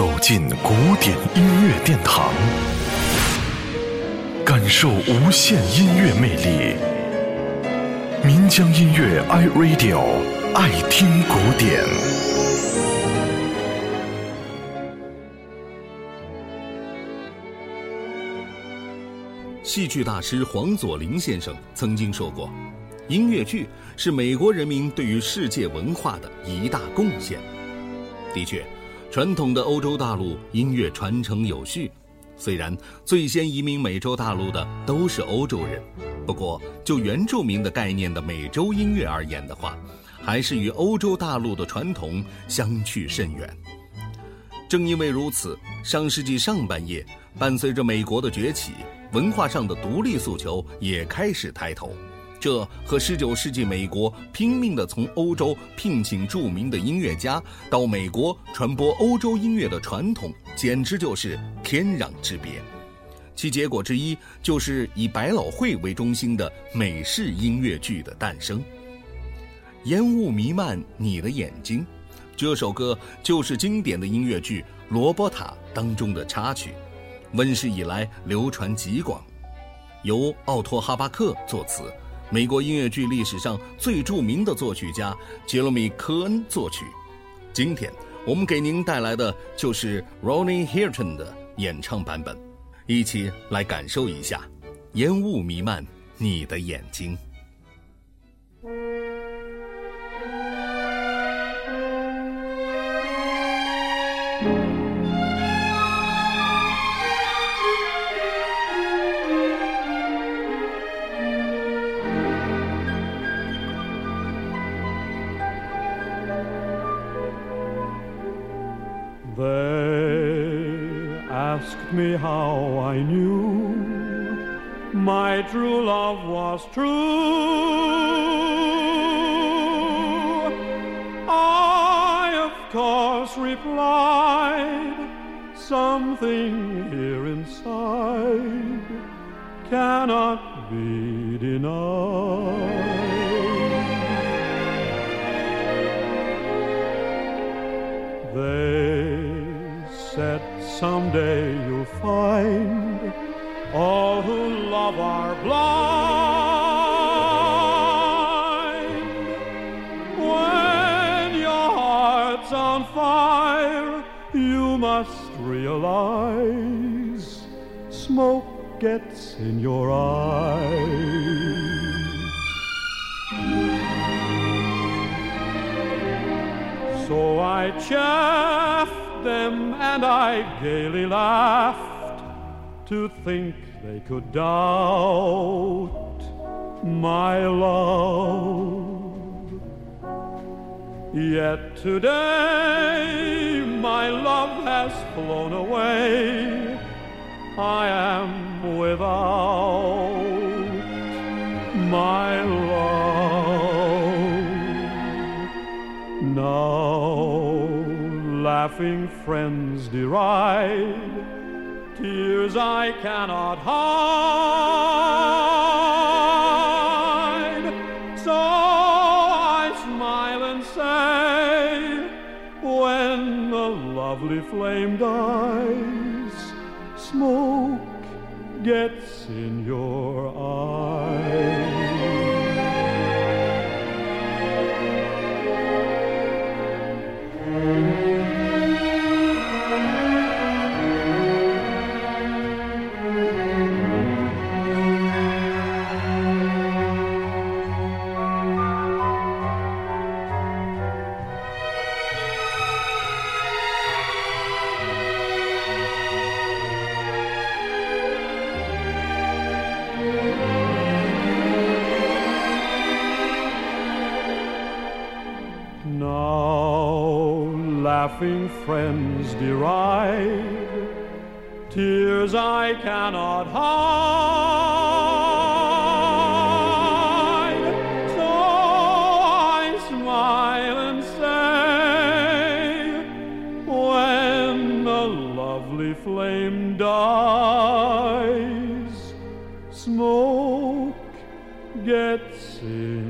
走进古典音乐殿堂，感受无限音乐魅力。民江音乐 iRadio 爱听古典。戏剧大师黄佐临先生曾经说过：“音乐剧是美国人民对于世界文化的一大贡献。”的确，传统的欧洲大陆音乐传承有序。虽然最先移民美洲大陆的都是欧洲人，不过就原住民的概念的美洲音乐而言的话，还是与欧洲大陆的传统相去甚远。正因为如此，上世纪上半叶，伴随着美国的崛起。文化上的独立诉求也开始抬头，这和19世纪美国拼命地从欧洲聘请著名的音乐家到美国传播欧洲音乐的传统，简直就是天壤之别。其结果之一就是以百老汇为中心的美式音乐剧的诞生。烟雾弥漫你的眼睛，这首歌就是经典的音乐剧《罗伯塔》当中的插曲。问世以来流传极广，由奥托·哈巴克作词，美国音乐剧历史上最著名的作曲家杰罗米·科恩作曲。今天我们给您带来的就是 Ronnie Hilton 的演唱版本，一起来感受一下烟雾弥漫你的眼睛。Asked me how I knew my true love was true. I, of course, replied, something here inside cannot be denied. They said someday love are blind. When your heart's on fire, you must realize smoke gets in your eyes. So I chaffed them and I gaily laughed to think they could doubt my love. Yet today my love has flown away. I am without my love. Now laughing friends deride, tears I cannot hide. So I smile and say, when the lovely flame dies, smoke gets in your eyes. Laughing friends deride, tears I cannot hide. So I smile and say, when the lovely flame dies, smoke gets in